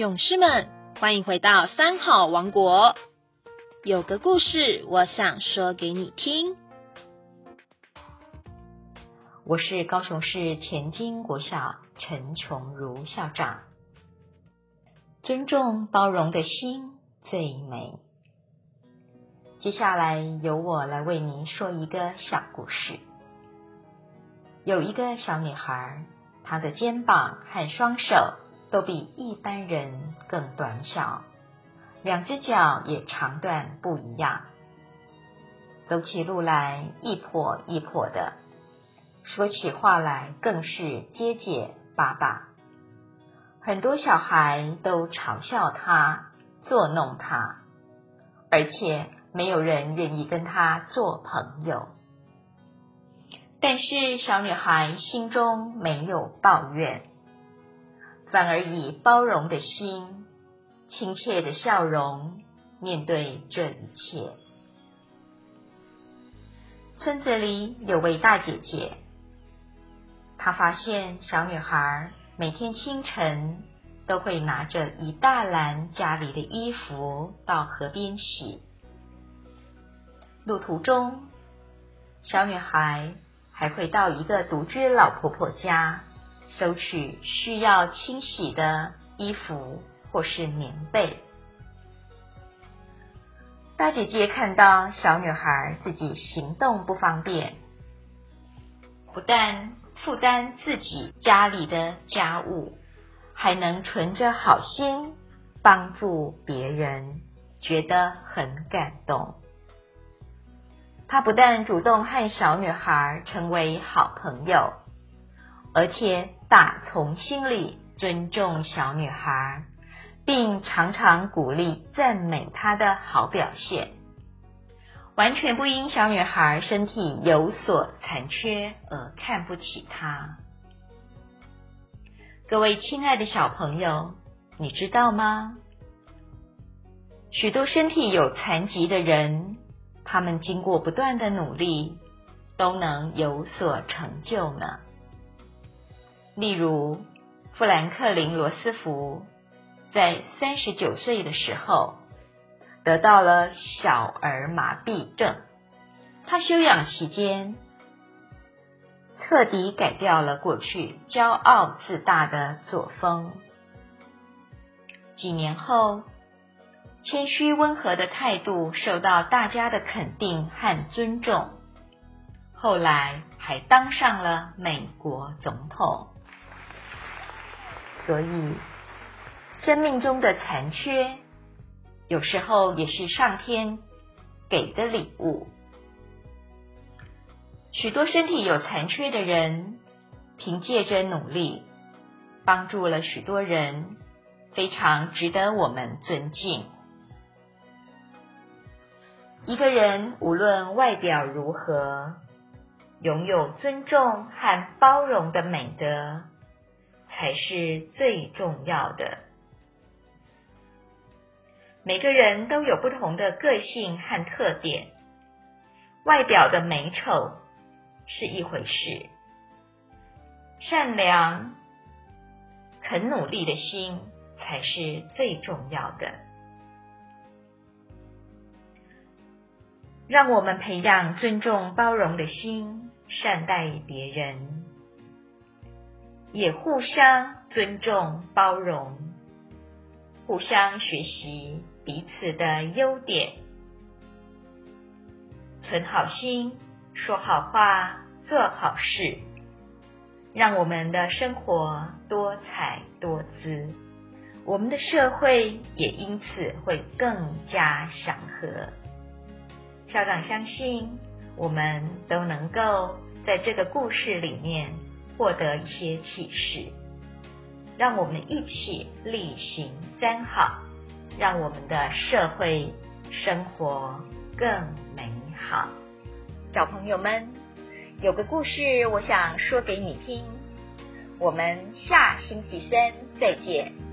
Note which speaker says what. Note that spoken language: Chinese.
Speaker 1: 勇士们，欢迎回到三好王国。有个故事，我想说给你听。
Speaker 2: 我是高雄市前金国校陈琼如校长。尊重包容的心最美。接下来由我来为您说一个小故事。有一个小女孩，她的肩膀和双手都比一般人更短小，两只脚也长短不一样，走起路来一跛一跛的，说起话来更是结结巴巴。很多小孩都嘲笑她，作弄她，而且没有人愿意跟她做朋友。但是小女孩心中没有抱怨，反而以包容的心、亲切的笑容面对这一切。村子里有位大姐姐，她发现小女孩每天清晨都会拿着一大篮家里的衣服到河边洗，路途中，小女孩。还会到一个独居老婆婆家收取需要清洗的衣服或是棉被。大姐姐看到小女孩自己行动不方便，不但负担自己家里的家务，还能存着好心帮助别人，觉得很感动。她不但主动和小女孩成为好朋友，而且打从心里尊重小女孩，并常常鼓励赞美她的好表现，完全不因小女孩身体有所残缺而看不起她。各位亲爱的小朋友，你知道吗？许多身体有残疾的人。他们经过不断的努力，都能有所成就呢。例如，富兰克林·罗斯福在三十九岁的时候得到了小儿麻痹症，他休养期间彻底改掉了过去骄傲自大的作风。几年后。谦虚温和的态度受到大家的肯定和尊重，后来还当上了美国总统。所以，生命中的残缺，有时候也是上天给的礼物。许多身体有残缺的人，凭借着努力，帮助了许多人，非常值得我们尊敬。一个人无论外表如何，拥有尊重和包容的美德，才是最重要的。每个人都有不同的个性和特点，外表的美丑是一回事，善良、肯努力的心才是最重要的。让我们培养尊重、包容的心，善待别人，也互相尊重、包容，互相学习彼此的优点，存好心，说好话，做好事，让我们的生活多彩多姿，我们的社会也因此会更加祥和。校长相信，我们都能够在这个故事里面获得一些启示，让我们一起力行三好，让我们的社会生活更美好。小朋友们，有个故事我想说给你听，我们下星期三再见。